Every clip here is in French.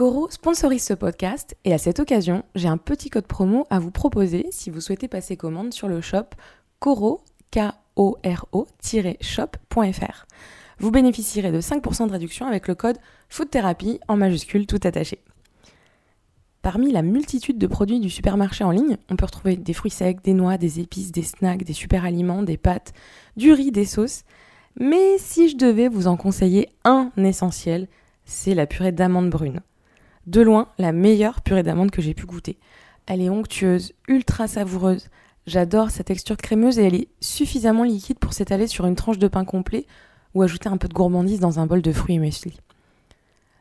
Coro sponsorise ce podcast et à cette occasion, j'ai un petit code promo à vous proposer si vous souhaitez passer commande sur le shop coro, shopfr Vous bénéficierez de 5% de réduction avec le code Food Therapy en majuscule tout attaché. Parmi la multitude de produits du supermarché en ligne, on peut retrouver des fruits secs, des noix, des épices, des snacks, des super aliments, des pâtes, du riz, des sauces. Mais si je devais vous en conseiller un essentiel, c'est la purée d'amandes brunes. De loin, la meilleure purée d'amandes que j'ai pu goûter. Elle est onctueuse, ultra savoureuse. J'adore sa texture crémeuse et elle est suffisamment liquide pour s'étaler sur une tranche de pain complet ou ajouter un peu de gourmandise dans un bol de fruits et muesli.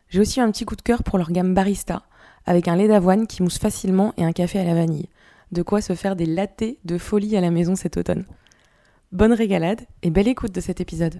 J'ai aussi un petit coup de cœur pour leur gamme barista, avec un lait d'avoine qui mousse facilement et un café à la vanille. De quoi se faire des lattés de folie à la maison cet automne. Bonne régalade et belle écoute de cet épisode.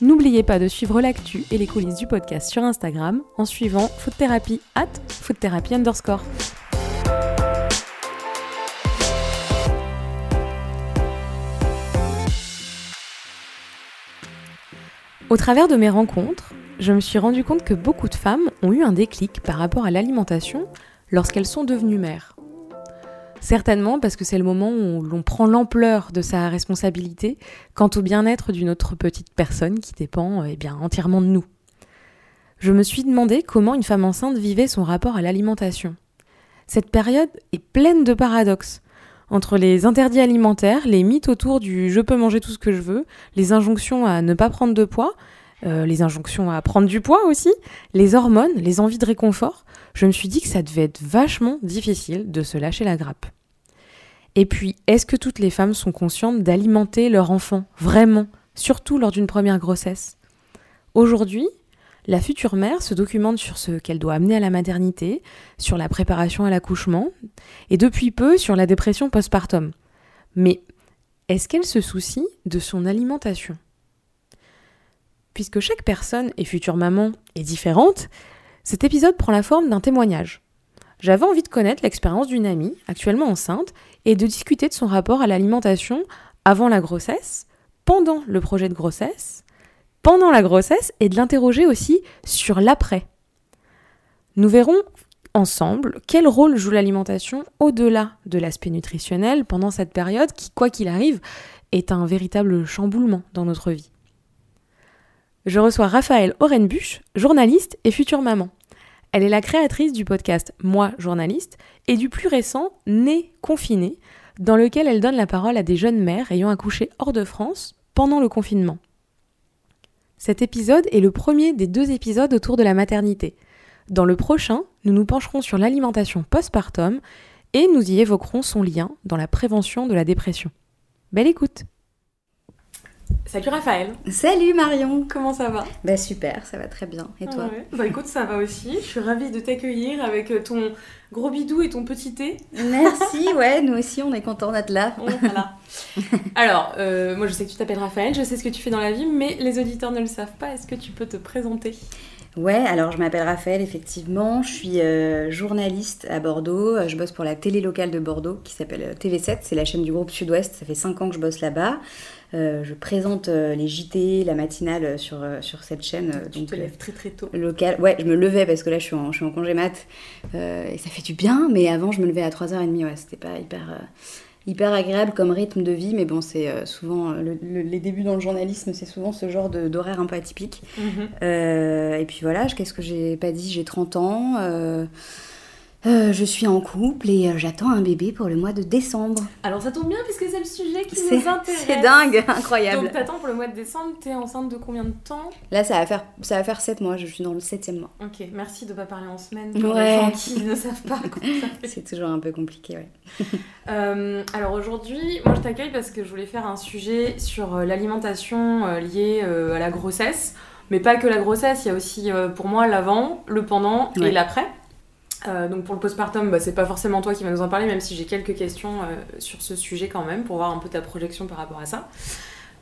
N'oubliez pas de suivre l'actu et les coulisses du podcast sur Instagram en suivant Food Therapy at underscore. Au travers de mes rencontres, je me suis rendu compte que beaucoup de femmes ont eu un déclic par rapport à l'alimentation lorsqu'elles sont devenues mères. Certainement parce que c'est le moment où l'on prend l'ampleur de sa responsabilité quant au bien-être d'une autre petite personne qui dépend eh bien, entièrement de nous. Je me suis demandé comment une femme enceinte vivait son rapport à l'alimentation. Cette période est pleine de paradoxes. Entre les interdits alimentaires, les mythes autour du je peux manger tout ce que je veux, les injonctions à ne pas prendre de poids, euh, les injonctions à prendre du poids aussi, les hormones, les envies de réconfort, je me suis dit que ça devait être vachement difficile de se lâcher la grappe. Et puis, est-ce que toutes les femmes sont conscientes d'alimenter leur enfant, vraiment, surtout lors d'une première grossesse? Aujourd'hui, la future mère se documente sur ce qu'elle doit amener à la maternité, sur la préparation à l'accouchement, et depuis peu sur la dépression postpartum. Mais est-ce qu'elle se soucie de son alimentation? Puisque chaque personne et future maman est différente, cet épisode prend la forme d'un témoignage. J'avais envie de connaître l'expérience d'une amie, actuellement enceinte, et de discuter de son rapport à l'alimentation avant la grossesse, pendant le projet de grossesse, pendant la grossesse, et de l'interroger aussi sur l'après. Nous verrons ensemble quel rôle joue l'alimentation au-delà de l'aspect nutritionnel pendant cette période qui, quoi qu'il arrive, est un véritable chamboulement dans notre vie. Je reçois Raphaël Orenbuch, journaliste et future maman. Elle est la créatrice du podcast Moi journaliste et du plus récent Né confiné, dans lequel elle donne la parole à des jeunes mères ayant accouché hors de France pendant le confinement. Cet épisode est le premier des deux épisodes autour de la maternité. Dans le prochain, nous nous pencherons sur l'alimentation postpartum et nous y évoquerons son lien dans la prévention de la dépression. Belle écoute Salut Raphaël. Salut Marion. Comment ça va? Bah super, ça va très bien. Et toi? Bah écoute, ça va aussi. Je suis ravie de t'accueillir avec euh, ton gros bidou et ton petit thé. Merci, ouais, nous aussi on est contents d'être là. voilà. Alors, euh, moi je sais que tu t'appelles Raphaël, je sais ce que tu fais dans la vie, mais les auditeurs ne le savent pas. Est-ce que tu peux te présenter? Ouais, alors je m'appelle Raphaël, effectivement. Je suis euh, journaliste à Bordeaux. Je bosse pour la télé locale de Bordeaux qui s'appelle TV7. C'est la chaîne du groupe Sud-Ouest. Ça fait 5 ans que je bosse là-bas. Euh, je présente euh, les JT, la matinale sur, euh, sur cette chaîne. tu te lèves très très tôt. Local. Ouais, je me levais parce que là je suis en, je suis en congé mat et ça fait du bien, mais avant je me levais à 3h30. Ouais, c'était pas hyper, hyper agréable comme rythme de vie, mais bon, c'est souvent. les débuts dans le journalisme, c'est souvent ce genre d'horaire un peu atypique. Mhm. et puis voilà, qu'est-ce que j'ai pas dit? J'ai 30 ans. Euh, je suis en couple et euh, j'attends un bébé pour le mois de décembre. Alors ça tombe bien puisque c'est le sujet qui nous intéresse. C'est dingue, incroyable. Donc t'attends pour le mois de décembre, t'es enceinte de combien de temps? Là ça va faire ça va faire 7 mois, je suis dans le 7 mois. Ok, merci de pas parler en semaine pour les gens qui ne savent pas. c'est toujours un peu compliqué, ouais. Euh, alors aujourd'hui, moi je t'accueille parce que je voulais faire un sujet sur l'alimentation liée à la grossesse. Mais pas que la grossesse, il y a aussi pour moi l'avant, le pendant et l'après. Euh, donc pour le postpartum, bah, c'est pas forcément toi qui vas nous en parler, même si j'ai quelques questions euh, sur ce sujet quand même, pour voir un peu ta projection par rapport à ça.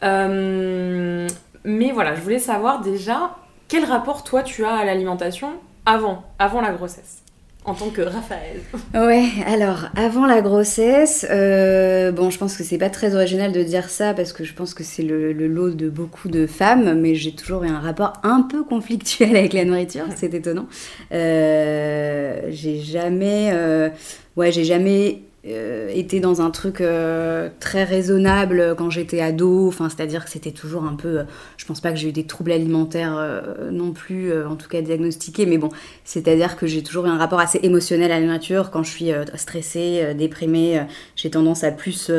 Euh, mais voilà, je voulais savoir déjà quel rapport toi tu as à l'alimentation avant, avant la grossesse? En tant que Raphaël Ouais, alors avant la grossesse, euh, bon, je pense que c'est pas très original de dire ça parce que je pense que c'est le, lot de beaucoup de femmes, mais j'ai toujours eu un rapport un peu conflictuel avec la nourriture, c'est étonnant. Euh, j'ai jamais, euh, ouais, j'ai jamais euh, été dans un truc euh, très raisonnable quand j'étais ado, enfin, c'est-à-dire que c'était toujours un peu. Euh, je pense pas que j'ai eu des troubles alimentaires non plus, en tout cas diagnostiqués, mais bon, c'est-à-dire que j'ai toujours eu un rapport assez émotionnel à la nourriture. Quand je suis stressée, déprimée, j'ai tendance à plus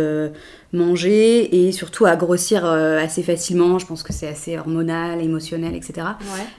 manger et surtout à grossir euh, assez facilement. Je pense que c'est assez hormonal, émotionnel, etc.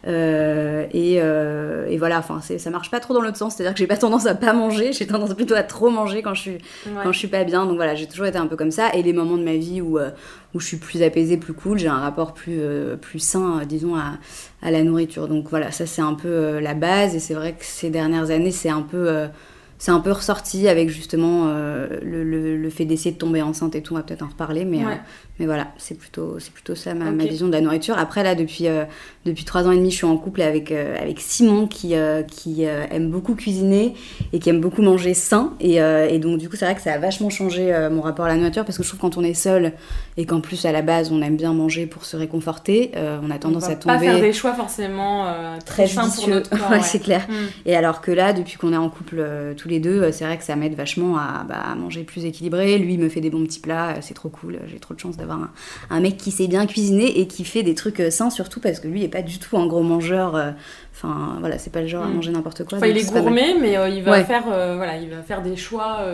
Euh, et, euh, et, voilà, enfin, ça marche pas trop dans l'autre sens. C'est-à-dire que j'ai pas tendance à pas manger, j'ai tendance plutôt à trop manger quand je suis, quand je suis pas bien. Donc voilà, j'ai toujours été un peu comme ça. Et les moments de ma vie où, où je suis plus apaisée, plus cool, j'ai un rapport plus, plus sain, disons, à, à, la nourriture. Donc voilà, ça c'est un peu la base. Et c'est vrai que ces dernières années, c'est un peu c'est un peu ressorti avec justement euh, le, le, fait d'essayer de tomber enceinte et tout, on va peut-être en reparler, mais, euh, mais voilà, c'est plutôt, c'est plutôt ça ma, ma, vision de la nourriture. Après, là, depuis, euh, depuis trois ans et demi, je suis en couple avec, avec Simon qui, qui aime beaucoup cuisiner et qui aime beaucoup manger sain. Et, et donc, du coup, c'est vrai que ça a vachement changé mon rapport à la nourriture parce que je trouve quand on est seul et qu'en plus, à la base, on aime bien manger pour se réconforter, on a tendance à tomber. pas faire des choix forcément très sains pour notre corps. ouais, c'est clair. Mm. Et alors que là, depuis qu'on est en couple tous les deux, euh, c'est vrai que ça m'aide vachement bah, à, manger plus équilibré. Lui, il me fait des bons petits plats, euh, c'est trop cool. J'ai trop de chance d'avoir un, mec qui sait bien cuisiner et qui fait des trucs euh, sains, surtout parce que lui, il est pas du tout un gros mangeur. Enfin, voilà, c'est pas le genre à mm. manger n'importe quoi. Enfin, il est gourmet, mais il, va faire, voilà, il va faire des choix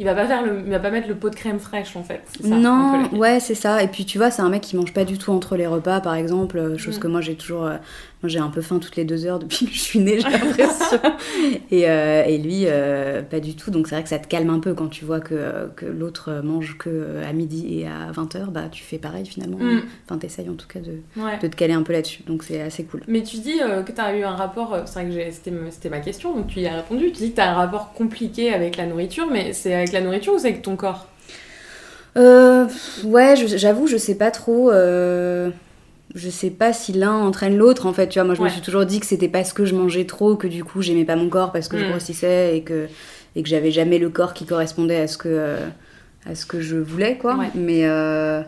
il va pas faire le, il va pas mettre le pot de crème fraîche en fait. Ça, non, ouais, c'est ça. Et puis tu vois, c'est un mec qui mange pas du tout entre les repas, par exemple, chose mm. que moi j'ai toujours, moi, j'ai un peu faim toutes les deux heures depuis que je suis née, j'ai l'impression. et, euh, et, lui, euh, pas du tout. Donc, c'est vrai que ça te calme un peu quand tu vois que, que l'autre mange que à midi et à 20h. Bah, tu fais pareil finalement. Mm. Enfin, t'essayes en tout cas de, de, te caler un peu là-dessus. Donc, c'est assez cool. Mais tu dis euh, que tu as eu un rapport, c'est vrai que c'était ma question, donc tu y as répondu. Tu dis que tu as un rapport compliqué avec la nourriture, mais c'est avec la nourriture ou c'est avec ton corps? Ouais, j'avoue, je sais pas trop je sais pas si l'un entraîne l'autre en fait tu vois. Moi je me suis toujours dit que c'était parce que je mangeais trop que du coup j'aimais pas mon corps parce que je mm. grossissais et que et que j'avais jamais le corps qui correspondait à ce que euh, à ce que je voulais quoi. Mais euh,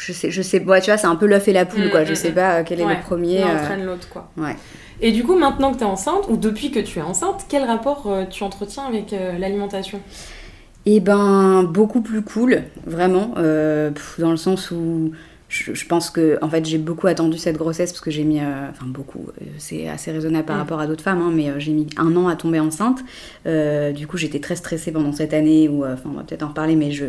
je sais je sais tu vois c'est un peu l'œuf et la poule mm, quoi. je mm, sais pas euh, quel est le premier l'un entraîne l'autre quoi. ouais. Et du coup maintenant que tu es enceinte ou depuis que tu es enceinte quel rapport tu entretiens avec l'alimentation? Et eh ben beaucoup plus cool vraiment dans le sens où je, pense que en fait j'ai beaucoup attendu cette grossesse parce que j'ai mis euh, enfin beaucoup euh, c'est assez raisonnable par mm. rapport à d'autres femmes hein, mais euh, j'ai mis un an à tomber enceinte du coup j'étais très stressée pendant cette année où enfin on va peut-être en reparler mais je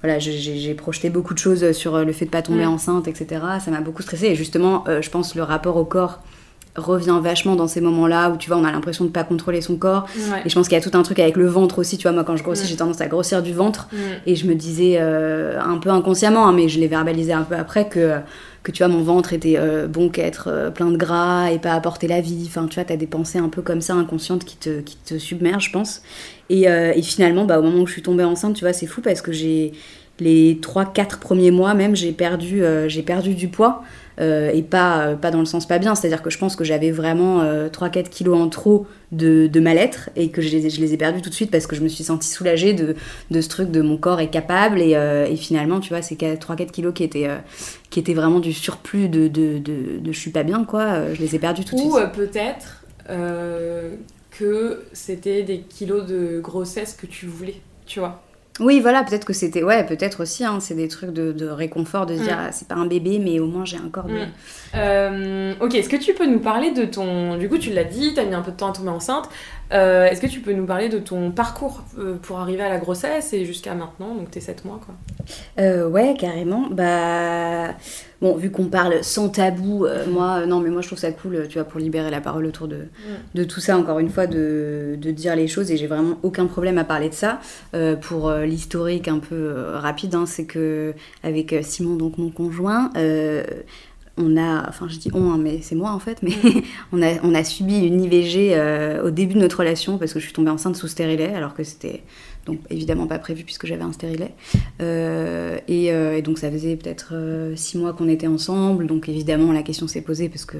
voilà j'ai projeté beaucoup de choses sur le fait de pas tomber mm. enceinte etc ça m'a beaucoup stressée et justement je pense le rapport au corps revient vachement dans ces moments-là où tu vois on a l'impression de pas contrôler son corps. Et je pense qu'il y a tout un truc avec le ventre aussi tu vois. Moi quand je grossis j'ai tendance à grossir du ventre. Et je me disais euh, un peu inconsciemment hein, mais je l'ai verbalisé un peu après que que tu vois mon ventre était euh, bon qu'être euh, plein de gras et pas apporter la vie. Enfin tu vois t'as des pensées un peu comme ça inconscientes qui te qui te submergent je pense. Et, et finalement bah au moment où je suis tombée enceinte tu vois c'est fou parce que j'ai les 3-4 premiers mois même j'ai perdu j'ai perdu du poids euh, et pas, euh, pas dans le sens pas bien. C'est-à-dire que je pense que j'avais vraiment 3-4 euh, kilos en trop de, de mal-être et que je les, je les, ai perdus tout de suite parce que je me suis sentie soulagée de, de ce truc de mon corps est capable. Et, et finalement, tu vois, c'est 3-4 kilos qui étaient, qui étaient vraiment du surplus de, de, de, je suis pas bien, quoi. Je les ai perdus tout de suite. Ou peut-être que c'était des kilos de grossesse que tu voulais, tu vois Oui, voilà, peut-être que c'était. Ouais, peut-être aussi, hein, c'est des trucs de, réconfort, de se dire, mm. ah, c'est pas un bébé, mais au moins j'ai un corps de. Mm. Euh, ok, est-ce que tu peux nous parler de ton. Du coup, tu l'as dit, t'as mis un peu de temps à tomber enceinte. Euh, est-ce que tu peux nous parler de ton parcours euh, pour arriver à la grossesse et jusqu'à maintenant, donc tes 7 mois, quoi? Ouais, carrément. Bah. Bon, vu qu'on parle sans tabou, moi, non, mais moi je trouve ça cool, tu vois, pour libérer la parole autour de, mm. de tout ça, encore une fois, de, de dire les choses, et j'ai vraiment aucun problème à parler de ça. pour l'historique un peu rapide, hein, c'est que avec Simon, donc mon conjoint, on a, enfin je dis on, hein, mais c'est moi en fait, mais on, a, subi une IVG euh, au début de notre relation parce que je suis tombée enceinte sous stérilet, alors que c'était donc évidemment pas prévu puisque j'avais un stérilet. Euh, euh, et, donc ça faisait peut-être six mois qu'on était ensemble, donc évidemment la question s'est posée parce que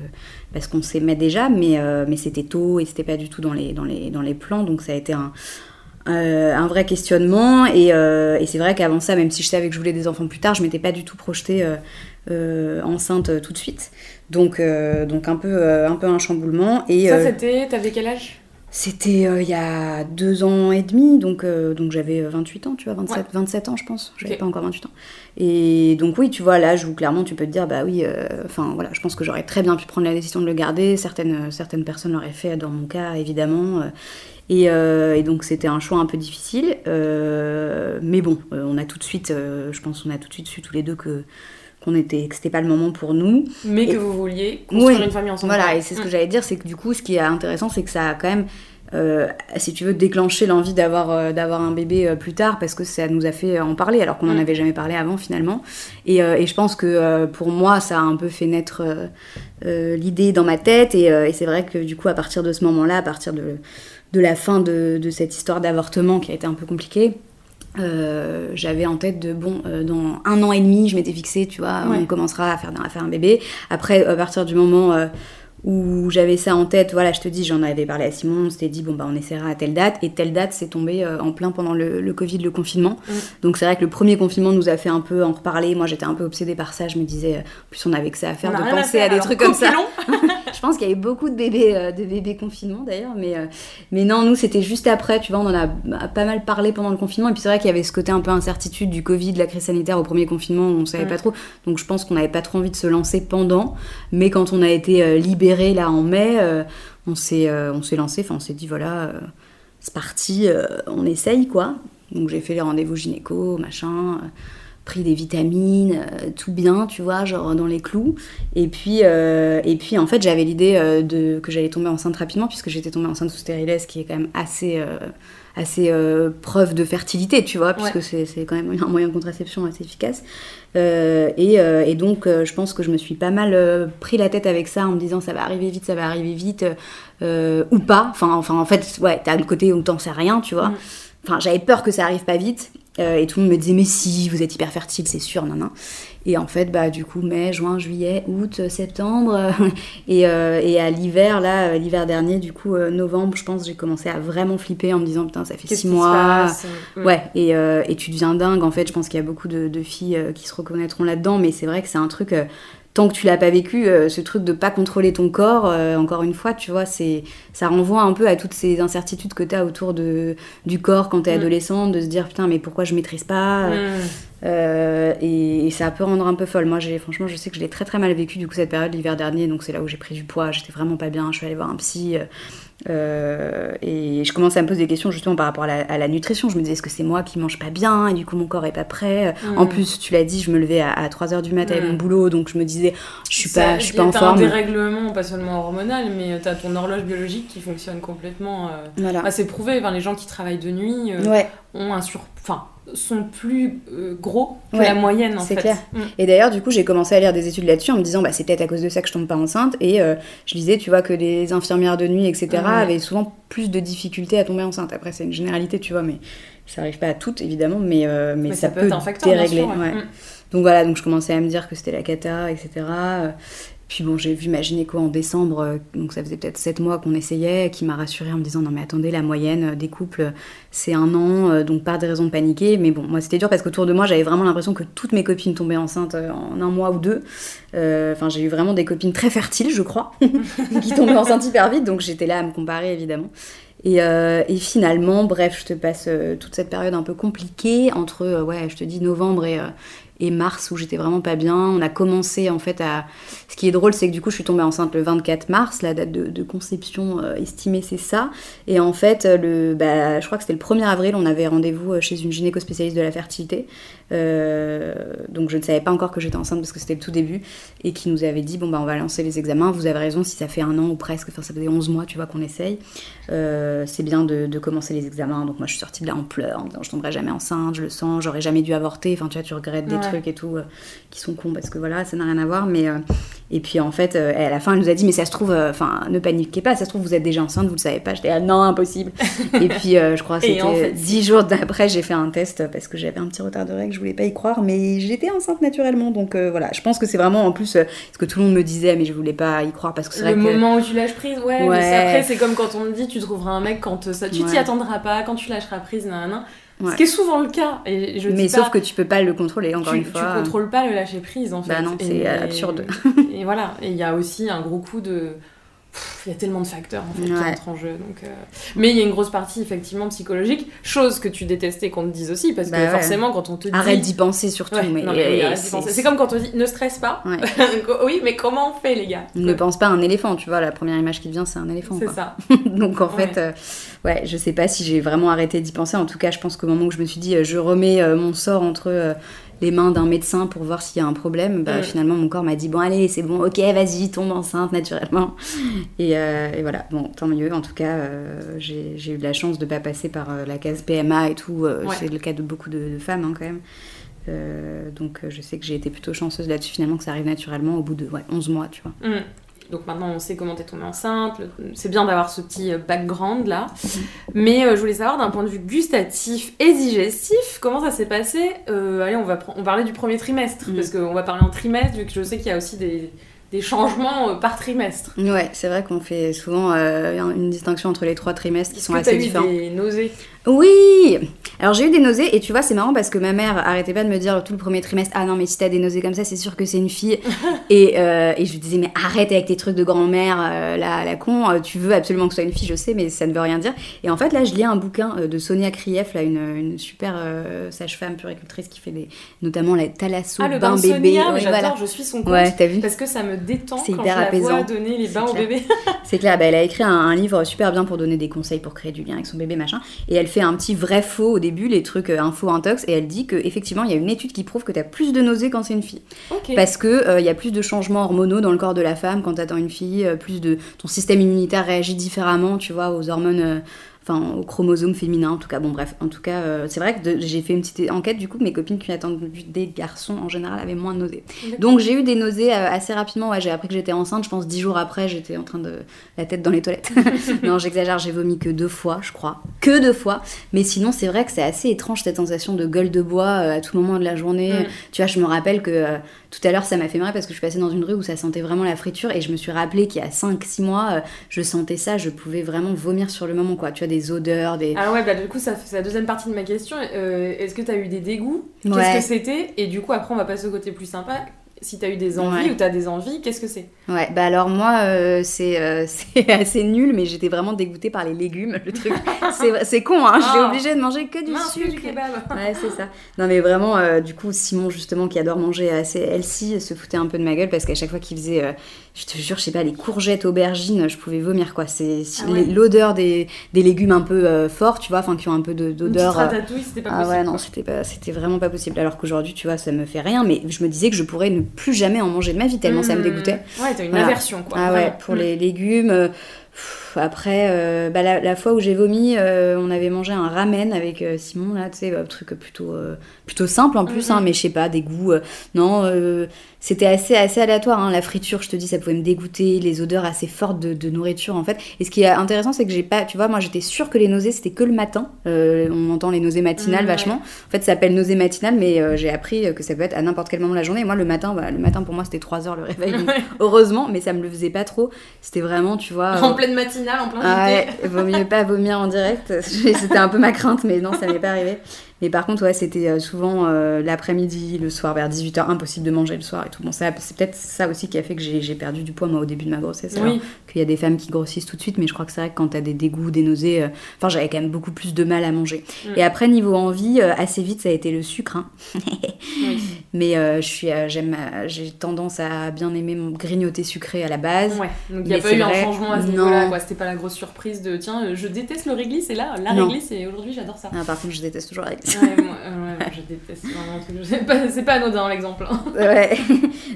parce qu'on s'aimait déjà, mais, mais c'était tôt et c'était pas du tout dans les, dans, les, dans les plans, donc ça a été un, un vrai questionnement. Et, c'est vrai qu'avant ça, même si je savais que je voulais des enfants plus tard, je m'étais pas du tout projetée enceinte euh, tout de suite. Donc, euh, donc un, peu, un peu un chamboulement. Et, Ça, c'était. T'avais quel âge? c'était il y a deux ans et demi, donc, donc j'avais 28 ans, tu vois, 27, 27 ans, je pense. J'avais pas encore 28 ans. Et donc, oui, tu vois, l'âge où clairement tu peux te dire, bah oui, enfin voilà, je pense que j'aurais très bien pu prendre la décision de le garder. Certaines, certaines personnes l'auraient fait, dans mon cas, évidemment. Et, et, donc c'était un choix un peu difficile. mais bon, on a tout de suite, je pense, on a tout de suite su tous les deux que qu'on était, que c'était pas le moment pour nous. Mais que vous vouliez construire une famille ensemble. Voilà, et c'est ce que mm. j'allais dire, c'est que du coup, ce qui est intéressant, c'est que ça a quand même, euh, si tu veux, déclenché l'envie d'avoir euh, d'avoir un bébé euh, plus tard, parce que ça nous a fait en parler, alors qu'on n'en mm. avait jamais parlé avant finalement. Et, et je pense que pour moi, ça a un peu fait naître l'idée dans ma tête, et, et c'est vrai que du coup, à partir de ce moment-là, à partir de, de la fin de, de cette histoire d'avortement qui a été un peu compliquée, euh, j'avais en tête de bon euh, dans un an et demi je m'étais fixé tu vois on commencera à faire, à faire un bébé. Après à partir du moment euh, où j'avais ça en tête, voilà, je te dis, j'en avais parlé à Simon, on s'était dit, bon, bah, on essaiera à telle date, et telle date, c'est tombé euh, en plein pendant le, Covid, le confinement. Mm. Donc, c'est vrai que le premier confinement nous a fait un peu en reparler. Moi, j'étais un peu obsédée par ça, je me disais, euh, plus on avait que ça à faire, de penser à, des trucs comme ça. je pense qu'il y avait beaucoup de bébés, euh, de bébés confinement d'ailleurs, mais, mais non, nous, c'était juste après, tu vois, on en a pas mal parlé pendant le confinement, et puis c'est vrai qu'il y avait ce côté un peu incertitude du Covid, de la crise sanitaire au premier confinement, on savait mm. pas trop. Donc, je pense qu'on n'avait pas trop envie de se lancer pendant, mais quand on a été libéré là en mai, euh, on s'est euh, on s'est lancé, enfin on s'est dit voilà, euh, c'est parti, on essaye quoi. Donc j'ai fait les rendez-vous gynéco, machin, pris des vitamines, tout bien, tu vois, genre dans les clous. Et puis, et puis en fait, j'avais l'idée de que j'allais tomber enceinte rapidement, puisque j'étais tombée enceinte sous stérilet, ce qui est quand même assez assez euh, preuve de fertilité, tu vois, puisque c'est quand même un moyen de contraception assez efficace. Euh, et, euh, et, donc, je pense que je me suis pas mal pris la tête avec ça en me disant ça va arriver vite, ça va arriver vite, ou pas. Enfin, enfin, en fait, ouais, t'as le côté où t'en sais rien, tu vois. Mm. Enfin, j'avais peur que ça arrive pas vite. Et tout le monde me disait, mais si, vous êtes hyper fertile, c'est sûr, non. Et en fait, bah, du coup, mai, juin, juillet, août, septembre. et, euh, et, à l'hiver, là, euh, l'hiver dernier, du coup, euh, novembre, je pense, j'ai commencé à vraiment flipper en me disant, putain, ça fait six mois. Ouais, et, et, tu deviens dingue. En fait, je pense qu'il y a beaucoup de, de filles qui se reconnaîtront là-dedans, mais c'est vrai que c'est un truc tant que tu l'as pas vécu, ce truc de pas contrôler ton corps, encore une fois, tu vois, c'est ça renvoie un peu à toutes ces incertitudes que tu as autour de, du corps quand tu es mm. adolescente, de se dire putain, mais pourquoi je maîtrise pas mm. Euh, et, ça peut rendre un peu folle. Moi, j'ai, franchement, je sais que je l'ai très très mal vécu du coup cette période l'hiver dernier, donc c'est là où j'ai pris du poids. J'étais vraiment pas bien. Je suis allée voir un psy. Euh, et je commençais à me poser des questions justement par rapport à la, nutrition. Je me disais, est-ce que c'est moi qui mange pas bien et du coup mon corps est pas prêt? Mmh. En plus, tu l'as dit, je me levais à, 3h du matin avec mon mmh. boulot, donc je me disais, je suis pas, je suis pas en forme. Un dérèglement, pas seulement hormonal, mais t'as ton horloge biologique qui fonctionne complètement. Euh, voilà. c'est prouvé, enfin, les gens qui travaillent de nuit ont un sur. Enfin, sont plus euh, gros que la moyenne en fait. clair. Mm. Et d'ailleurs, du coup, j'ai commencé à lire des études là-dessus en me disant, bah, c'est peut-être à cause de ça que je tombe pas enceinte. Et euh, je disais, tu vois, que les infirmières de nuit, etc., avaient souvent plus de difficultés à tomber enceinte. Après, c'est une généralité, tu vois, mais ça arrive pas à toutes, évidemment, mais, euh, mais, ça, peut, dérégler. Mm. Donc voilà, donc je commençais à me dire que c'était la cata, etc. Puis bon, j'ai vu ma gynéco en décembre, euh, donc ça faisait peut-être 7 mois qu'on essayait, qui m'a rassurée en me disant non mais attendez, la moyenne des couples c'est un an, euh, donc pas de raison de paniquer. Mais bon, moi c'était dur parce qu'autour de moi j'avais vraiment l'impression que toutes mes copines tombaient enceintes euh, en un mois ou deux. Enfin, j'ai eu vraiment des copines très fertiles, je crois, qui tombaient enceintes hyper vite, donc j'étais là à me comparer évidemment. Et, finalement, bref, je te passe toute cette période un peu compliquée entre, ouais, je te dis novembre et mars où j'étais vraiment pas bien. On a commencé en fait à. Ce qui est drôle, c'est que du coup, je suis tombée enceinte le 24 mars, la date de, conception euh, estimée, c'est ça. Et en fait, le, bah, je crois que c'était le 1er avril, on avait rendez-vous euh, chez une gynéco-spécialiste de la fertilité. Euh, donc je ne savais pas encore que j'étais enceinte parce que c'était le tout début et qui nous avait dit bon bah on va lancer les examens. Vous avez raison, si ça fait un an ou presque, enfin ça faisait 11 mois, tu vois qu'on essaye. c'est bien de, de, commencer les examens. Donc moi je suis sortie de là en pleurs en disant je tomberai jamais enceinte, je le sens, j'aurais jamais dû avorter. Enfin tu vois, tu regrettes des trucs et tout qui sont cons parce que voilà, ça n'a rien à voir. Mais et puis en fait, euh, à la fin, elle nous a dit, mais ça se trouve, euh, enfin, ne paniquez pas, ça se trouve, vous êtes déjà enceinte, vous le savez pas. J'étais, ah non, impossible. et puis euh, je crois que c'était dix jours d'après, j'ai fait un test parce que j'avais un petit retard de règles, je voulais pas y croire, mais j'étais enceinte naturellement. Donc voilà, je pense que c'est vraiment en plus ce que tout le monde me disait, mais je voulais pas y croire parce que c'est Le moment où tu lâches prise, ouais, mais après, c'est comme quand on me dit, tu trouveras un mec quand ça, tu t'y attendras pas, quand tu lâcheras prise, nan, ce qui est souvent le cas. Et je mais sauf que tu peux pas le contrôler, encore une fois. Tu contrôles pas le lâcher prise, en bah fait. Bah non, c'est absurde. et voilà. Et il y a aussi un gros coup de il y a tellement de facteurs en fait qui entrent en jeu. Donc, euh. Mais il y a une grosse partie effectivement psychologique, chose que tu détestais qu'on te dise aussi, parce que bah forcément quand on te dit... Arrête d'y penser surtout. mais... C'est comme quand on dit ne stresse pas. oui, mais comment on fait les gars? Ne pense pas à un éléphant, tu vois, la première image qui vient c'est un éléphant. C'est ça. Donc en fait, euh, ouais, je sais pas si j'ai vraiment arrêté d'y penser. En tout cas, je pense qu'au moment où je me suis dit euh, je remets mon sort entre les mains d'un médecin pour voir s'il y a un problème, bah, finalement mon corps m'a dit bon allez c'est bon, ok vas-y tombe enceinte naturellement. Euh, et, voilà, bon tant mieux. En tout cas euh, j'ai eu de la chance de pas passer par euh, la case PMA et tout. C'est le cas de beaucoup de, femmes hein, quand même. donc je sais que j'ai été plutôt chanceuse là-dessus finalement que ça arrive naturellement au bout de ouais, 11 mois tu vois. Mm. Donc maintenant, on sait comment t'es tombée enceinte. C'est bien d'avoir ce petit euh, background là. Mais euh, je voulais savoir d'un point de vue gustatif et digestif, comment ça s'est passé? Euh, Allez, on va on parler du premier trimestre mm. parce qu'on va parler en trimestre vu que je sais qu'il y a aussi des, des changements par trimestre. Ouais, c'est vrai qu'on fait souvent une distinction entre les trois trimestres qui sont assez différents. Des nausées? Oui. Alors j'ai eu des nausées et tu vois c'est marrant parce que ma mère arrêtait pas de me dire tout le premier trimestre ah non mais si t'as des nausées comme ça c'est sûr que c'est une fille. Et, euh, et, je lui disais mais arrête avec tes trucs de grand-mère euh, la, la, con euh, tu veux absolument que ce soit une fille je sais mais ça ne veut rien dire. Et en fait là je lis un bouquin de Sonia Krief là une, une super sage-femme puricultrice qui fait des notamment la thalasso ah, le bain, bébé. J'adore je suis son compte ouais, vu parce que ça me détend c'est hyper je apaisant. vois donner les bains au bébé. C'est clair. Bah, elle a écrit un, un, livre super bien pour donner des conseils pour créer du lien avec son bébé machin. Et elle fait un petit vrai faux au début, les trucs euh, info intox, et elle dit qu'effectivement, il y a une étude qui prouve que tu as plus de nausées quand c'est une fille. Parce qu'il euh, y a plus de changements hormonaux dans le corps de la femme quand tu attends une fille, euh, plus de. ton système immunitaire réagit différemment, tu vois, aux hormones enfin au chromosome féminin en tout cas. Bon bref en tout cas euh, c'est vrai que j'ai fait une petite enquête du coup mes copines qui attendent des garçons en général avaient moins de nausées. Donc j'ai eu des nausées euh, assez rapidement. Ouais, j'ai appris que j'étais enceinte je pense dix jours après j'étais en train de la tête dans les toilettes. Non j'exagère j'ai vomi que deux fois je crois. Que deux fois. Mais sinon c'est vrai que c'est assez étrange cette sensation de gueule de bois euh, à tout moment de la journée. Mm. tu vois je me rappelle que tout à l'heure ça m'a fait marrer parce que je suis passée dans une rue où ça sentait vraiment la friture et je me suis rappelé qu'il y a 5-6 mois je sentais ça je pouvais vraiment vomir sur le moment quoi. Tu vois des odeurs, des... Ah ouais, bah du coup, ça c'est la deuxième partie de ma question. Euh, est-ce que tu as eu des dégoûts? Qu'est-ce que c'était? Et du coup, après, on va passer au côté plus sympa si tu as eu des envies ou tu as des envies, qu'est-ce que c'est? Ouais, bah alors moi, euh, euh, c'est assez nul, mais j'étais vraiment dégoûtée par les légumes, le truc. c'est con, hein, j'étais ah. obligée de manger que du sucre. du kebab. Ouais, c'est ça. Non, mais vraiment, euh, du coup, Simon, justement, qui adore manger assez healthy, se foutait un peu de ma gueule parce qu'à chaque fois qu'il faisait, je te jure, je sais pas, les courgettes, aubergines, je pouvais vomir, quoi. C'est ah l'odeur des, des, légumes un peu forts, tu vois, enfin, qui ont un peu d'odeur. ratatouille, c'était pas possible. Ah ouais, non, c'était vraiment pas possible. Alors qu'aujourd'hui, tu vois, ça me fait rien, mais je me disais que je pourrais ne plus jamais en manger de ma vie, tellement ça me mmh. dégoûtait. Ouais, t'as une aversion, quoi. Ah ouais, pour les mmh. légumes. Euh, après, euh, bah, la, fois où j'ai vomi, euh, on avait mangé un ramen avec Simon, là, tu sais, un truc plutôt, plutôt simple en plus, hein, mais je sais pas, des goûts. non, c'était assez, assez aléatoire. Hein. La friture, je te dis, ça pouvait me dégoûter, les odeurs assez fortes de, nourriture en fait. Et ce qui est intéressant, c'est que j'ai pas, tu vois, moi j'étais sûre que les nausées c'était que le matin. Euh, on entend les nausées matinales mmh, vachement. En fait, ça s'appelle nausées matinales, mais euh, j'ai appris que ça peut être à n'importe quel moment de la journée. moi, le matin, bah, le matin pour moi c'était 3 heures le réveil, heureusement, mais ça me le faisait pas trop. C'était vraiment, tu vois. Pleine matinale, en plein ah, ouais, vaut mieux pas vomir en direct. c'était un peu ma crainte, mais non, ça m'est pas arrivé. Mais par contre, ouais, c'était euh, souvent euh, l'après-midi, le soir, vers 18h, impossible de manger le soir et tout. Bon, ça, c'est peut-être ça aussi qui a fait que j'ai perdu du poids, moi, au début de ma grossesse. Alors Oui. qu'il y a des femmes qui grossissent tout de suite, mais je crois que c'est vrai que quand t'as des dégoûts, des nausées, euh, enfin, j'avais quand même beaucoup plus de mal à manger. Mm. Et après, niveau envie, euh, assez vite, ça a été le sucre. hein. Oui. Mais je suis, j'aime, j'ai tendance à bien aimer mon grignoter sucré à la base. Ouais, donc il n'y a pas eu un vrai, changement à ce non. niveau-là, quoi. C'était pas la grosse surprise de tiens, je déteste le réglisse et là, la Non. réglisse et aujourd'hui j'adore ça. Ah, par contre, je déteste toujours avec ça. Ouais, moi, euh, ouais, moi, je déteste vraiment. C'est pas, anodin l'exemple. hein. Ouais.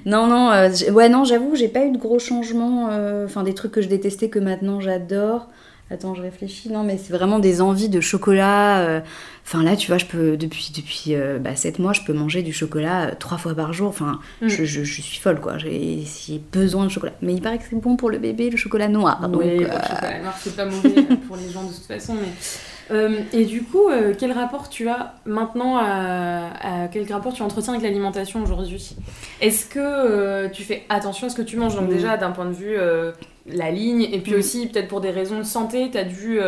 non, non, euh, ouais, non, j'avoue, j'ai pas eu de gros changements. euh, Enfin, des trucs que je détestais que maintenant j'adore. Attends, je réfléchis. Non, mais c'est vraiment des envies de chocolat. euh, Enfin, là, tu vois, je peux, depuis, depuis bah, 7 mois, je peux manger du chocolat trois fois par jour. Enfin, Mm. je, je- je suis folle, quoi. J'ai besoin de chocolat. Mais il paraît que c'est bon pour le bébé, le chocolat noir. Donc, Oui, pour le chocolat noir, c'est pas mauvais pour les gens de toute façon. Mais... Euh, et du coup, euh, quel rapport tu as maintenant à, à- Quel rapport tu entretiens avec l'alimentation aujourd'hui? Est-ce que euh, tu fais attention à ce que tu manges? Donc, déjà, d'un point de vue la ligne, et puis aussi, peut-être pour des raisons de santé, tu as dû.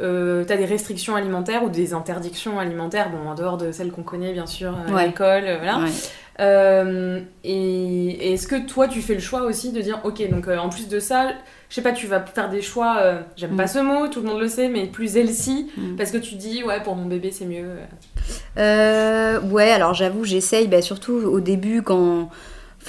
Euh, t'as des restrictions alimentaires ou des interdictions alimentaires, bon, en dehors de celles qu'on connaît, bien sûr, Ouais. euh, voilà. ouais. Euh, et et est-ce que toi, tu fais le choix aussi de dire, ok, donc en plus de ça, je sais pas, tu vas faire des choix, euh, j'aime Mm. pas ce mot, tout le monde le sait, mais plus healthy, Mm. parce que tu dis, ouais, pour mon bébé, c'est mieux. Euh, ouais, alors j'avoue, j'essaye, bah, surtout au début quand.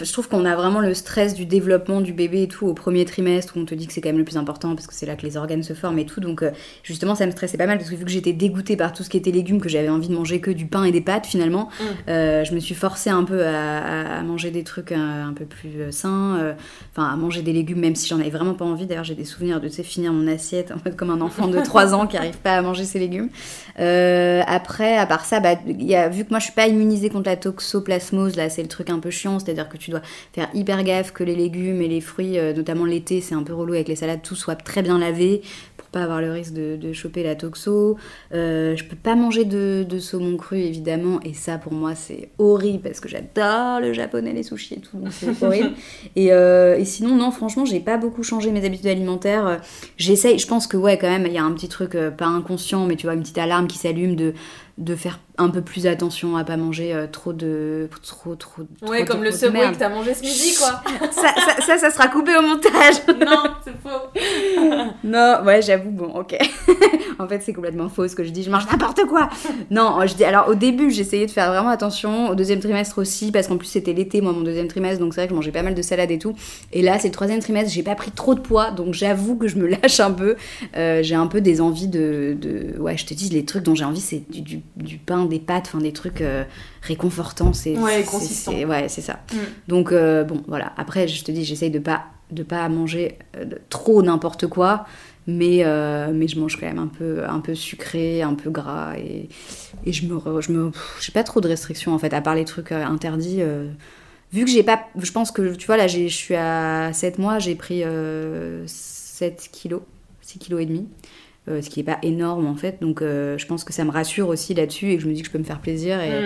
Je trouve qu'on a vraiment le stress du développement du bébé et tout au premier trimestre où on te dit que c'est quand même le plus important parce que c'est là que les organes se forment et tout. Donc euh, justement, ça me stressait pas mal parce que vu que j'étais dégoûtée par tout ce qui était légumes, que j'avais envie de manger que du pain et des pâtes finalement, Mm. euh, je me suis forcée un peu à, manger des trucs euh, un peu plus sains, euh, enfin à manger des légumes même si j'en avais vraiment pas envie. D'ailleurs, j'ai des souvenirs de finir mon assiette en mode comme un enfant de 3 ans qui arrive pas à manger ses légumes. Après, à part ça, bah, il y a, vu que moi je suis pas immunisée contre la toxoplasmose, là c'est le truc un peu chiant, c'est-à-dire que tu dois faire hyper gaffe que les légumes et les fruits, euh, notamment l'été, c'est un peu relou avec les salades, tout soit très bien lavé pour pas avoir le risque de, de choper la toxo. Euh, je peux pas manger de, de saumon cru évidemment, et ça pour moi c'est horrible parce que j'adore le japonais, les sushis et tout, donc c'est horrible. Et, euh, et sinon, non, franchement, j'ai pas beaucoup changé mes habitudes alimentaires. J'essaye, je pense que ouais, quand même, il y a un petit truc, pas inconscient, mais tu vois, une petite alarme qui s'allume de, de faire un peu plus attention à pas manger euh, trop de. Trop, trop. Ouais, trop, comme le trop Subway que t'as mangé ce midi, quoi. ça, ça, ça, ça sera coupé au montage. non, c'est faux. Non, ouais, j'avoue, bon, ok. en fait, c'est complètement faux ce que je dis, je mange n'importe quoi. non, je dis, alors au début, j'essayais de faire vraiment attention, au deuxième trimestre aussi, parce qu'en plus c'était l'été, moi, mon deuxième trimestre, donc c'est vrai que je mangeais pas mal de salade et tout. Et là, c'est le troisième trimestre, j'ai pas pris trop de poids, donc j'avoue que je me lâche un peu. Euh, j'ai un peu des envies de, de- Ouais, je te dis, les trucs dont j'ai envie, c'est du, du, du pain, des pâtes, enfin des trucs euh, réconfortants. C'est, Ouais, c'est- Ouais, ça. Mm. Donc, euh, bon, voilà. Après, je te dis, j'essaye de pas, de pas manger euh, de- trop n'importe quoi, mais, mais je mange quand même un peu, un peu sucré, un peu gras, et, et je me. je me j'ai pas trop de restrictions, en fait, à part les trucs interdits. vu que j'ai pas. Je pense que, tu vois, là, je suis à 7 mois, j'ai pris euh, 7 kilos, 6 kilos et demi. Euh, ce qui est pas énorme en fait, donc euh, je pense que ça me rassure aussi là-dessus et que je me dis que je peux me faire plaisir et, Mm.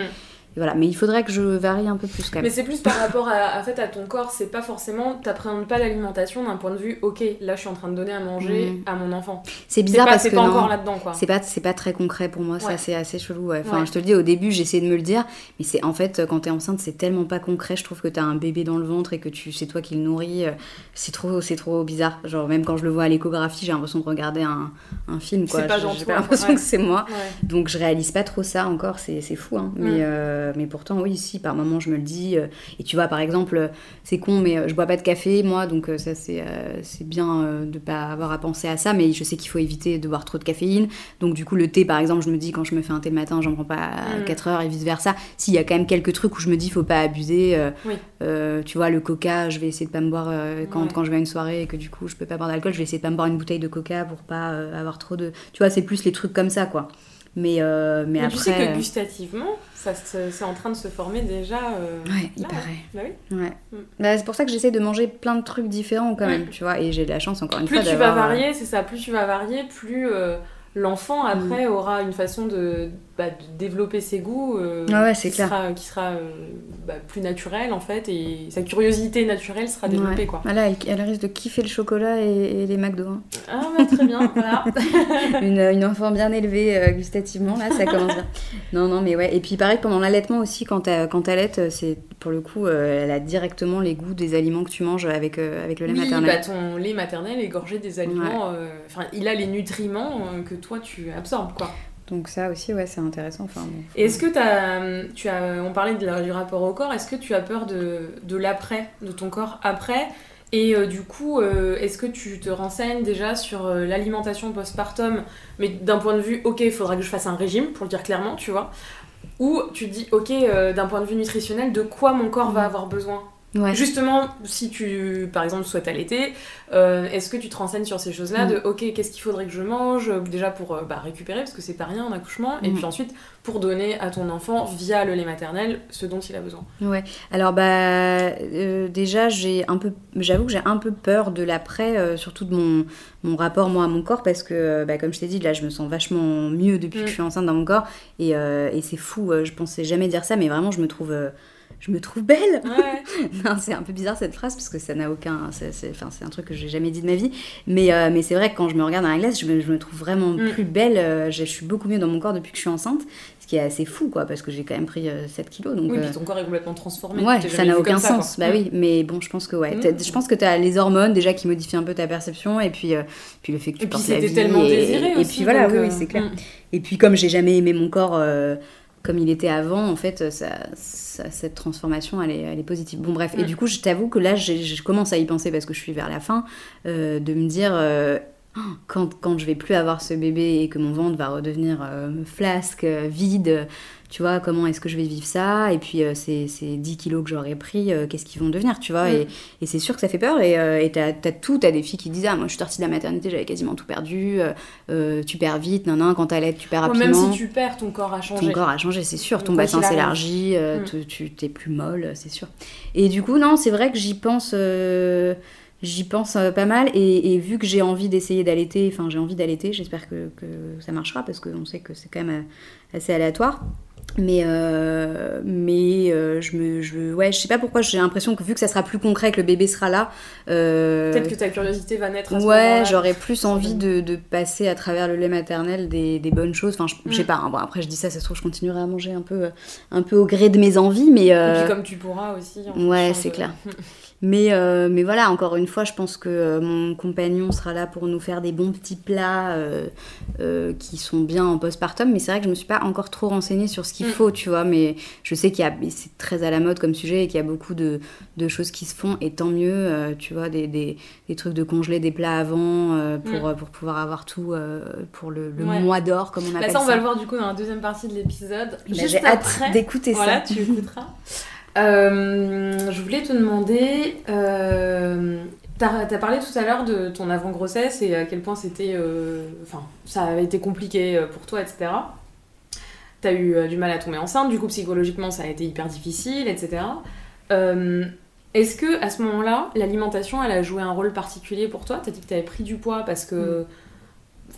Voilà. Mais il faudrait que je varie un peu plus quand même. Mais c'est plus par rapport à, fait, à ton corps, c'est pas forcément, t'appréhendes pas l'alimentation d'un point de vue, ok, là je suis en train de donner à manger Mm. à mon enfant. C'est C'est bizarre pas, parce c'est que pas non, encore là-dedans, quoi. c'est pas c'est pas très concret pour moi, Ouais. ça c'est assez chelou. Ouais. Enfin, Ouais. je te le dis au début, j'essayais de me le dire, mais c'est en fait quand t'es enceinte, c'est tellement pas concret. Je trouve que t'as un bébé dans le ventre et que tu c'est toi qui le nourris. euh, C'est trop c'est trop bizarre. Genre même quand je le vois à l'échographie, j'ai l'impression de regarder un, un film quoi. C'est pas J'ai- pas l'impression que c'est moi. Donc je réalise pas trop ça encore, c'est c'est fou. Hein. Mais, Mm. euh, mais pourtant, oui, si, par moment, je me le dis. euh, et tu vois, par exemple, euh, c'est con, mais euh, je bois pas de café, moi, donc euh, ça, c'est euh, c'est bien euh, de pas avoir à penser à ça. Mais je sais qu'il faut éviter de boire trop de caféine. Donc du coup, le thé, par exemple, je me dis, quand je me fais un thé le matin, j'en prends pas à Mm. 4 heures et vice-versa. S'il y a quand même quelques trucs où je me dis, faut pas abuser. euh, Oui. euh, tu vois, le coca, je vais essayer de pas me boire euh, quand, Ouais. quand je vais à une soirée et que du coup, je peux pas boire d'alcool, je vais essayer de pas me boire une bouteille de coca pour pas euh, avoir trop de... Tu vois, c'est plus les trucs comme ça, quoi. Mais, euh, mais, Mais, après... tu sais que gustativement, ça c'est en train de se former déjà. euh, Ouais, il paraît. Bah oui. Ouais. Mm. Bah, c'est pour ça que j'essaie de manger plein de trucs différents quand même, Mm. tu vois. Et j'ai de la chance encore une Plus fois tu vas euh, varier, c'est ça, plus tu vas varier, plus euh, l'enfant après aura une façon de bah, de développer ses goûts euh, Ah ouais, qui, clair. sera, qui sera euh, bah, plus naturel en fait et sa curiosité naturelle sera développée Ouais. quoi. Voilà, elle, elle risque de kiffer le chocolat et, et les McDo. hein. Ah bah, très bien, voilà. une, une enfant bien élevée euh, gustativement, là, ça commence bien. Non, non, mais ouais. Et puis pareil, pendant l'allaitement aussi, quand t'allaites, c'est pour le coup, elle a directement les goûts des aliments que tu manges avec, avec le lait Oui, maternel. bah, ton lait maternel est gorgé des aliments. Enfin, il a les nutriments que toi tu absorbes quoi. Donc ça aussi, ouais, c'est intéressant. Enfin, bon. Et Est-ce que t'as, tu as, on parlait de la- du rapport au corps, est-ce que tu as peur de, de l'après, de ton corps après? Et euh, du coup, euh, est-ce que tu te renseignes déjà sur euh, l'alimentation postpartum, mais d'un point de vue, ok, il faudra que je fasse un régime, pour le dire clairement, tu vois? Ou tu te dis, ok, d'un point de vue nutritionnel, de quoi mon corps va avoir besoin? Ouais. Justement, si tu, par exemple, souhaites allaiter, euh, est-ce que tu te renseignes sur ces choses-là Mm. de, ok, qu'est-ce qu'il faudrait que je mange euh, Déjà pour euh, bah, récupérer, parce que c'est pas rien en accouchement, et Mm. puis ensuite pour donner à ton enfant, via le lait maternel, ce dont il a besoin. Ouais. Alors bah euh, déjà j'ai un peu, j'avoue que j'ai un peu peur de l'après, surtout de mon, mon rapport moi à mon corps parce que bah, comme je t'ai dit là je me sens vachement mieux depuis Mm. que je suis enceinte dans mon corps et, et c'est fou. je pensais jamais dire ça mais vraiment je me trouve je me trouve belle. Ouais. Non, c'est un peu bizarre cette phrase parce que ça n'a aucun. C'est c'est- enfin, c'est un truc que j'ai jamais dit de ma vie. Mais, euh, mais c'est vrai que quand je me regarde dans la glace, je me, je me trouve vraiment Mm. plus belle. euh, je, je suis beaucoup mieux dans mon corps depuis que je suis enceinte. Ce qui est assez fou, quoi, parce que j'ai quand même pris euh, 7 kilos. Donc, Oui, euh, puis ton corps est complètement transformé. Ouais, ça n'a aucun ça, sens. quoi. bah oui, mais bon, je pense que ouais. Mm. Je pense que tu as les hormones déjà qui modifient un peu ta perception et puis, euh, puis le fait que tu Et puis portes la c'était vie tellement et, désiré et aussi. puis voilà, donc, oui, oui, c'est clair. mm. Et puis comme j'ai jamais aimé mon corps comme il était avant, en fait, ça, ça- cette transformation, elle est, elle est positive. Bon bref, et du coup, je t'avoue que là, je commence à y penser parce que je suis vers la fin, euh, de me dire... quand, quand je vais plus avoir ce bébé et que mon ventre va redevenir euh, flasque, euh, vide, tu vois, comment est-ce que je vais vivre ça? Et puis euh, ces, ces 10 kilos que j'aurais pris, euh, qu'est-ce qu'ils vont devenir, tu vois? Mm. Et, et c'est sûr que ça fait peur. Et t'as as tout, t'as des filles qui disent Ah, moi je suis sortie de la maternité, j'avais quasiment tout perdu, tu perds vite, nan, nan, quand t'allaites, tu perds rapidement. Même si tu perds, ton corps a changé. Ton corps a changé, c'est sûr. Ton bassin s'élargit, Mm. tu- t'es plus molle, c'est sûr. Et du coup, non, c'est vrai que j'y pense, j'y pense euh, pas mal. Et, et vu que j'ai envie d'essayer d'allaiter, enfin, j'ai envie d'allaiter, j'espère que, que ça marchera parce qu'on sait que c'est quand même euh, assez aléatoire. Mais, euh, mais euh, je me. Je, ouais, je sais pas pourquoi, j'ai l'impression que vu que ça sera plus concret, que le bébé sera là. euh, Peut-être que ta curiosité va naître à ce Ouais, j'aurais plus envie de, de passer à travers le lait maternel des, des bonnes choses. Enfin, je, je sais Mm. pas. hein. Bon, après, je dis ça, ça se trouve, je continuerai à manger un peu, un peu au gré de mes envies, mais. Et puis comme tu pourras aussi. en ouais, c'est de- clair. Mais, euh, mais voilà, encore une fois, je pense que euh, mon compagnon sera là pour nous faire des bons petits plats euh, euh, qui sont bien en postpartum. Mais c'est vrai que je me suis pas encore trop renseignée sur ce qu'il Mm. faut, tu vois. Mais je sais qu'il y a, c'est très à la mode comme sujet et qu'il y a beaucoup de, de choses qui se font. Et tant mieux, tu vois, des, des, des trucs de congeler des plats avant pour, Mm. pour pouvoir avoir tout pour le, le Ouais. mois d'or, comme on Bah, appelle ça, on va le voir du coup dans la deuxième partie de l'épisode. Juste J'ai hâte après. d'écouter Voilà, ça. tu écouteras. Euh, je voulais te demander, euh, t'as as parlé tout à l'heure de ton avant-grossesse et à quel point c'était, euh, enfin, ça avait été compliqué euh, pour toi, etc. T'as eu euh, du mal à tomber enceinte, du coup psychologiquement ça a été hyper difficile, etc. Est-ce que à ce moment-là, l'alimentation, elle a joué un rôle particulier pour toi? T'as dit que t'avais pris du poids parce que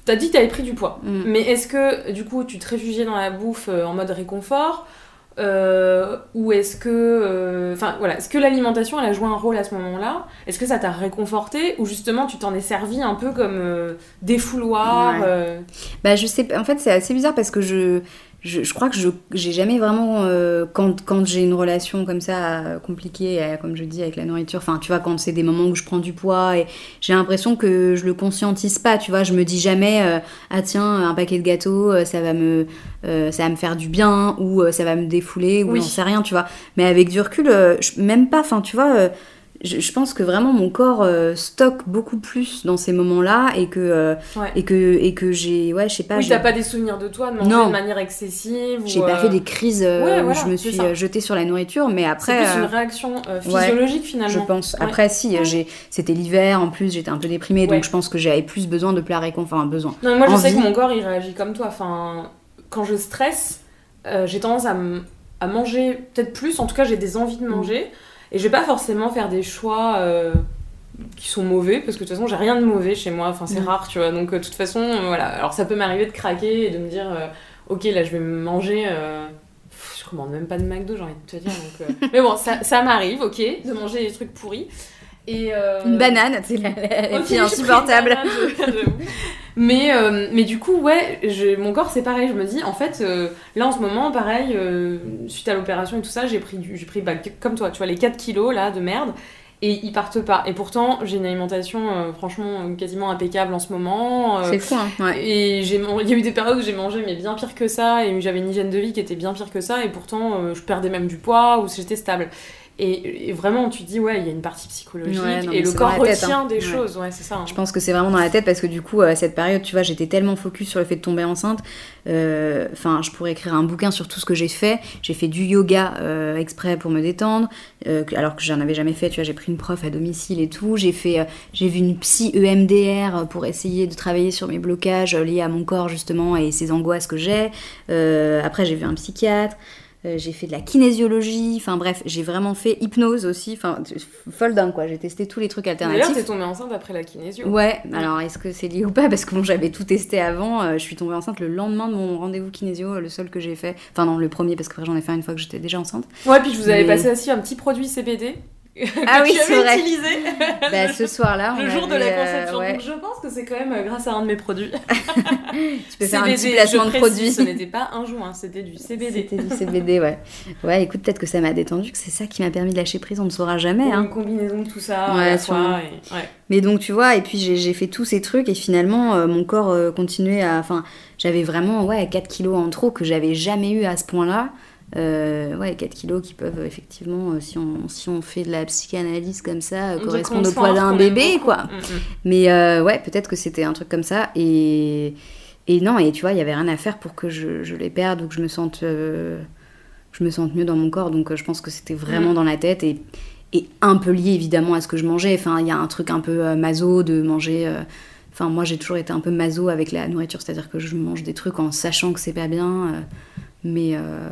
t'as dit que t'avais pris du poids. Mm. Mais est-ce que du coup tu te réfugiais dans la bouffe en mode réconfort? Euh, ou est-ce que euh, enfin voilà est-ce que l'alimentation elle a joué un rôle à ce moment-là? Est-ce que ça t'a réconforté? Ou justement tu t'en es servi un peu comme euh, défouloir Ouais. Bah je sais en fait c'est assez bizarre parce que je, je, je crois que je j'ai jamais vraiment, euh, quand, quand j'ai une relation comme ça euh, compliquée, euh, comme je dis avec la nourriture, enfin tu vois quand c'est des moments où je prends du poids et j'ai l'impression que je le conscientise pas, tu vois, je me dis jamais, euh, ah tiens un paquet de gâteaux, euh, ça va me, euh, ça va me faire du bien ou ça va me défouler ou Oui. j'en sais rien, tu vois. Mais avec du recul, euh, je- même pas, enfin tu vois... euh, je, je pense que vraiment mon corps euh, stocke beaucoup plus dans ces moments-là et que euh, ouais. et que et que j'ai ouais je sais pas oui t'as pas des souvenirs de toi de manger Non. de manière excessive j'ai pas euh, fait des crises euh, ouais, où voilà, je me c'est suis euh, jetée sur la nourriture mais c'est après plus euh, une réaction euh, ouais, physiologique je finalement pense Ouais. après si j'ai c'était l'hiver en plus j'étais un peu déprimée donc je pense que j'avais plus besoin de plats réconfort enfin besoin Non, moi je sais que mon corps il réagit comme toi. Enfin, quand je stresse, euh, j'ai tendance à, manger peut-être plus. En tout cas, j'ai des envies de manger. Et je vais pas forcément faire des choix euh, qui sont mauvais parce que de toute façon, j'ai rien de mauvais chez moi. Enfin, c'est Mm. rare, tu vois. Donc, euh, de toute façon, euh, voilà. Alors, ça peut m'arriver de craquer et de me dire. euh, ok, là, je vais me manger. euh, pff, je commande même pas de McDo, j'ai envie de te dire. donc, Mais bon, ça, ça m'arrive, ok, de manger des trucs pourris. Et, euh, Une banane, c'est la, la- la Ok, fille j'ai insupportable. mais, euh, mais du coup, ouais, je- mon corps c'est pareil. Je me dis, en fait, euh, là en ce moment, pareil, euh, suite à l'opération et tout ça, j'ai pris, du, j'ai pris bah, comme toi, tu vois, les 4 kilos là de merde. Et ils partent pas. Et pourtant, j'ai une alimentation franchement quasiment impeccable en ce moment. C'est fou, hein. Ouais. et j'ai il y a eu des périodes où j'ai mangé mais bien pire que ça et j'avais une hygiène de vie qui était bien pire que ça et pourtant je perdais même du poids ou j'étais stable. Et, et vraiment tu dis ouais il y a une partie psychologique Ouais, non, et le corps tête, retient hein. des Ouais. choses ouais c'est ça. hein. Je pense que c'est vraiment dans la tête parce que du coup, à cette période, tu vois, j'étais tellement focus sur le fait de tomber enceinte. euh, Enfin, je pourrais écrire un bouquin sur tout ce que j'ai fait. J'ai fait du yoga euh, exprès pour me détendre, euh, alors que j'en avais jamais fait. Tu vois, j'ai pris une prof à domicile et tout. J'ai fait, euh, j'ai vu une psy EMDR pour essayer de travailler sur mes blocages euh, liés à mon corps justement et ces angoisses que j'ai. Euh, après, j'ai vu un psychiatre. Euh, j'ai fait de la kinésiologie, enfin bref, j'ai vraiment fait hypnose aussi, enfin folle dingue quoi, j'ai testé tous les trucs D'ailleurs alternatifs. t'es tombée enceinte après la kinésio. Ouais, alors est-ce que c'est lié ou pas? Parce que bon, j'avais tout testé avant. euh, je suis tombée enceinte le lendemain de mon rendez-vous kinésio, le seul que j'ai fait. Enfin, non, le premier, parce qu'après j'en ai fait un une fois que j'étais déjà enceinte. Ouais puis je vous avais Mais- passé aussi un petit produit CBD Ah oui, c'est vrai. utilisé Bah, ce soir-là, on le jour de la euh, conception. ouais, Donc je pense que c'est quand même euh, grâce à un de mes produits. tu peux faire un petit CBD, placement de produit. Ce n'était pas un joint, c'était du CBD. C'était du CBD, ouais. Ouais, écoute, peut-être que ça m'a détendu, que c'est ça qui m'a permis de lâcher prise, on ne saura jamais. Ou Hein. Une combinaison de tout ça à Ouais, la fois. et- ouais. Mais donc, tu vois, et puis j'ai j'ai fait tous ces trucs, et finalement, euh, mon corps euh, continuait à. Enfin, j'avais vraiment, ouais, 4 kilos en trop que j'avais jamais eu à ce point-là. Euh, ouais, 4 kilos qui peuvent, effectivement, euh, si on, si on fait de la psychanalyse comme ça, correspondre au poids d'un bébé, quoi. Mm, mm. Mais euh, ouais, peut-être que c'était un truc comme ça. Et, et non, et tu vois, il y avait rien à faire pour que je, je les perde ou que je me sente, euh, je me sente mieux dans mon corps. Donc je pense que c'était vraiment Mm. dans la tête et, et un peu lié évidemment à ce que je mangeais. Enfin, il y a un truc un peu maso de manger. Enfin, moi j'ai toujours été un peu maso avec la nourriture, c'est-à-dire que je mange des trucs en sachant que c'est pas bien. Mais euh,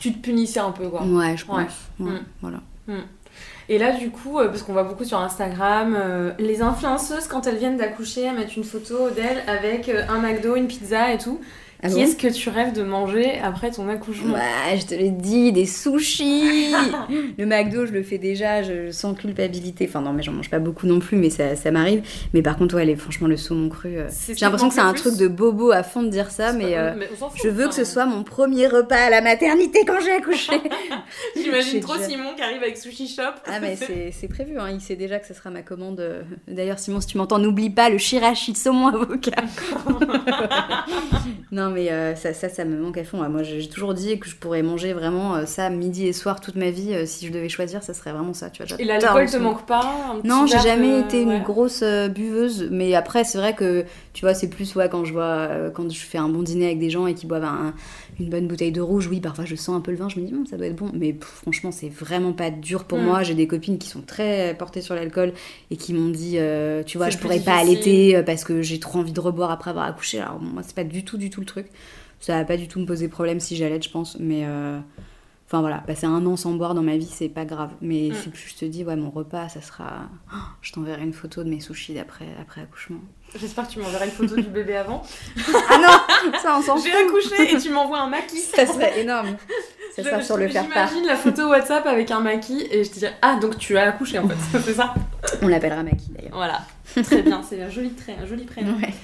Tu te punissais un peu, quoi. ouais, je pense. Ouais. Ouais, Mm. Voilà. Et là, du coup, euh, parce qu'on voit beaucoup sur Instagram, euh, les influenceuses, quand elles viennent d'accoucher, elles mettent une photo d'elles avec un McDo, une pizza et tout. Ah bon Qu'est-ce que tu rêves de manger après ton accouchement? Bah, je te l'ai dit, des sushis Le McDo, je le fais déjà, je sans culpabilité. Enfin, non, mais j'en mange pas beaucoup non plus, mais ça, ça m'arrive. Mais par contre, ouais, les- franchement, le saumon cru. euh, J'ai l'impression que c'est un truc de bobo à fond de dire ça, mais, pas- euh, fout, je veux que ce soit mon premier repas à la maternité quand j'ai accouché. J'imagine trop déjà- Simon qui arrive avec Sushi Shop. Ah, mais c'est c'est prévu, hein. il sait déjà que ce sera ma commande. euh. D'ailleurs, Simon, si tu m'entends, n'oublie pas le shirashi de saumon avocat. non, mais euh, ça, ça, ça me manque à fond. Moi, j'ai toujours dit que je pourrais manger vraiment euh, ça midi et soir toute ma vie. euh, si je devais choisir, ça serait vraiment ça. Tu vois, Et l'alcool te manque pas un petit Non, j'ai jamais de- été une ouais. grosse buveuse, mais après c'est vrai que tu vois c'est plus ouais quand je vois quand je fais un bon dîner avec des gens et qui boivent un- une bonne bouteille de rouge, oui parfois je sens un peu le vin, je me dis Hum, ça doit être bon, mais pff, franchement c'est vraiment pas dur pour Mm. moi. J'ai des copines qui sont très portées sur l'alcool et qui m'ont dit euh, tu vois je pourrais pas allaiter euh, parce que j'ai trop envie de reboire après avoir accouché. Alors moi c'est pas du tout du tout le truc, ça va pas du tout me poser problème si j'allaite je pense, mais euh, Enfin voilà, passer un an sans boire dans ma vie, c'est pas grave. Mais Mm. plus, je te dis, ouais, mon repas, ça sera. Oh, je t'enverrai une photo de mes sushis d'après après accouchement. J'espère que tu m'enverras une photo du bébé avant. Ah non Ça, on s'en J'ai fout accouché et tu m'envoies un maquis. Ça serait énorme. Ça Je- sera sur le je- faire-part. J'imagine la photo WhatsApp avec un maquis et je te dirais Ah, donc tu as accouché en fait, c'est ça On l'appellera Maki d'ailleurs. Voilà, très bien, c'est un joli trait, un joli prénom. Ouais.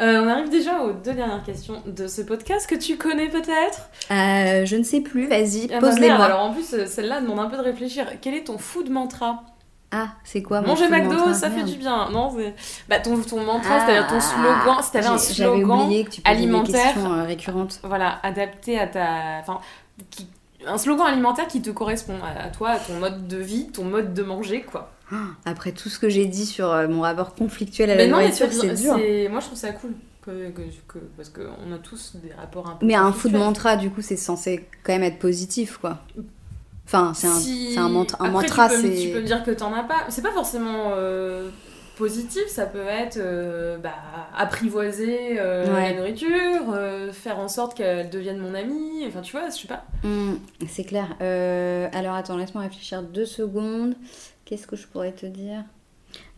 Euh, on arrive déjà aux deux dernières questions de ce podcast que tu connais peut-être. Euh, je ne sais plus, vas-y, Ah bah pose-les merde, moi. Alors en plus, celle-là demande un peu de réfléchir. Quel est ton food mantra Ah, c'est quoi mon Manger McDo, mantra ça fait du bien. Non, c'est. Bah, ton, ton mantra, Ah, c'est-à-dire ton slogan. Si t'avais un slogan, que tu alimentaire. euh, récurrentes. voilà, adapté à ta. Enfin, qui- un slogan alimentaire qui te correspond à, à toi, à ton mode de vie, ton mode de manger, quoi. Après tout ce que j'ai dit sur euh, mon rapport conflictuel à Mais la non, nourriture, c'est dur. Moi, je trouve ça cool. Que, que, que- parce qu'on a tous des rapports un peu. Mais un food mantra, du coup, c'est censé quand même être positif, quoi. Enfin, c'est un, Si- c'est un, mantra, un Après, mantra, tu peux, me- c'est... Tu peux me dire que t'en as pas. C'est pas forcément euh, positif, ça peut être euh, bah, apprivoiser euh, Ouais. la nourriture, euh, faire en sorte qu'elle devienne mon amie. Enfin, tu vois, je sais pas. Hmm, c'est clair. Alors, attends, laisse-moi réfléchir deux secondes. Qu'est-ce que je pourrais te dire?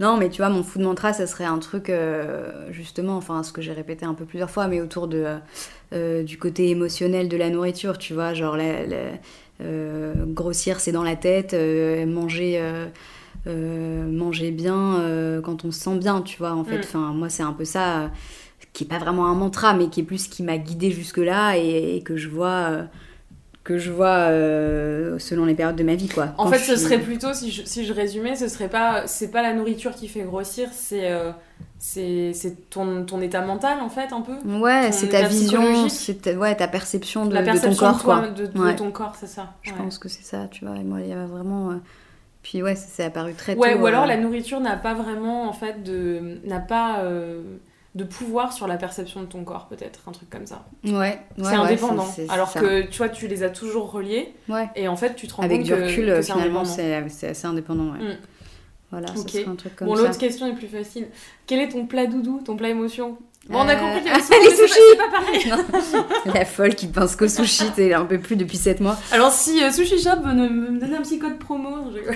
Non, mais tu vois, mon food mantra, ça serait un truc, euh, justement, enfin, ce que j'ai répété un peu plusieurs fois, mais autour de, euh, du côté émotionnel de la nourriture, tu vois, genre, la, la- euh, grossir, c'est dans la tête, manger, manger bien euh, quand on se sent bien, tu vois, en fait. Mm. Enfin, moi, c'est un peu ça, euh, qui est pas vraiment un mantra, mais qui est plus ce qui m'a guidée jusque-là et, et que je vois. euh, que je vois euh, selon les périodes de ma vie, quoi. En Quand fait, ce suis- serait plutôt, si je, si je résumais, ce serait pas, c'est pas la nourriture qui fait grossir, c'est euh, c'est ton, ton état mental, en fait, un peu? Ouais, c'est ta vision, c'est ta, ouais, ta perception de, la de perception ton corps, de, toi, quoi. de, de Ouais. ton corps, c'est ça. Je ouais. pense que c'est ça, tu vois. Et moi, il y avait vraiment. euh, Puis ouais, ça s'est apparu très Ouais, tôt. ou alors euh, la nourriture n'a pas vraiment, en fait, de n'a pas euh, de pouvoir sur la perception de ton corps, peut-être, un truc comme ça. Ouais, ouais, c'est ouais, indépendant. alors ça. que, tu vois, tu les as toujours reliés, Ouais. et en fait, tu te rends Avec compte du que, recul, que finalement, c'est assez indépendant, ouais. Mm. Voilà, Ok. ça serait un truc comme Bon, l'autre question est plus facile. Quel est ton plat doudou, ton plat émotion? Bon, on a Euh, compris qu'il y avait souvent, les sushis pas- c'est pas pareil. La folle qui pense qu'au sushi, t'es un peu plus depuis 7 mois. Alors, si euh, Sushi Shop veut me, me donner un petit code promo, je.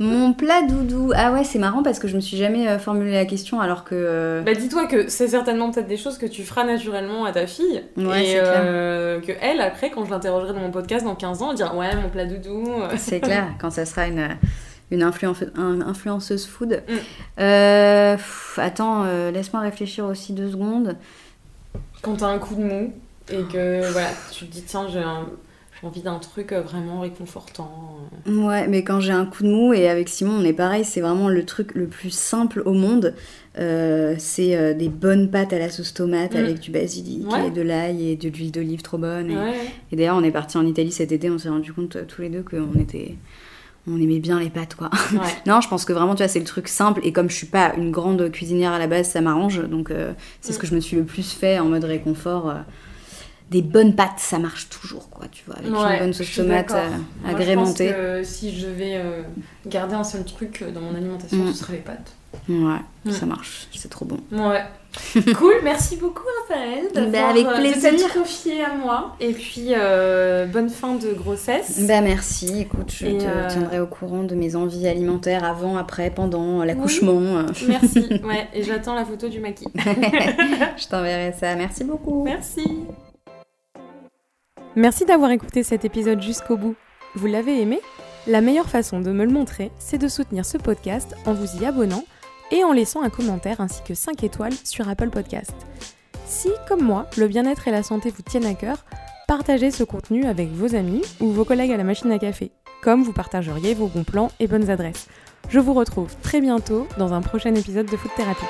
Mon plat doudou. Ah ouais, c'est marrant parce que je me suis jamais euh, formulé la question alors que. euh, Bah, dis-toi que c'est certainement peut-être des choses que tu feras naturellement à ta fille. Ouais, et clair. euh, que elle, après, quand je l'interrogerai dans mon podcast dans 15 ans, elle dira Ouais, mon plat doudou. C'est clair, quand ça sera une, une influen- un- influenceuse food. Mm. Euh, pff, attends, euh, laisse-moi réfléchir aussi deux secondes. Quand t'as un coup de mou et que voilà, tu te dis Tiens, j'ai un- envie d'un truc euh, vraiment réconfortant. Ouais, mais quand j'ai un coup de mou, et avec Simon, on est pareil, c'est vraiment le truc le plus simple au monde. Euh, c'est euh, des bonnes pâtes à la sauce tomate Mm. avec du basilic Ouais. et de l'ail et de l'huile d'olive trop bonne. Et, Ouais. et d'ailleurs, on est parti en Italie cet été, on s'est rendu compte euh, tous les deux qu'on était. On aimait bien les pâtes, quoi. ouais. Non, je pense que vraiment, tu vois, c'est le truc simple. Et comme je suis pas une grande cuisinière à la base, ça m'arrange. Donc, euh, c'est ce Mm. que je me suis le plus fait en mode réconfort. Des bonnes pâtes, ça marche toujours, quoi, tu vois. Avec Ouais, une bonne sauce tomate euh, Moi, agrémentée. Je pense que si je devais euh, garder un seul truc euh, dans mon alimentation, Mm. ce serait les pâtes. Ouais, Mm. ça marche. C'est trop bon. Ouais. cool, merci beaucoup Raphaël Bah, d'avoir avec euh, confié à moi. Et puis bonne fin de grossesse. Bah, merci. Écoute, je Et, te tiendrai au courant de mes envies alimentaires avant, après, pendant l'accouchement. Merci. Ouais, et j'attends la photo du maquis. je t'enverrai ça. Merci beaucoup. Merci. Merci d'avoir écouté cet épisode jusqu'au bout. Vous l'avez aimé? La meilleure façon de me le montrer, c'est de soutenir ce podcast en vous y abonnant et en laissant un commentaire ainsi que 5 étoiles sur Apple Podcast. Si, comme moi, le bien-être et la santé vous tiennent à cœur, partagez ce contenu avec vos amis ou vos collègues à la machine à café, comme vous partageriez vos bons plans et bonnes adresses. Je vous retrouve très bientôt dans un prochain épisode de Food Therapy.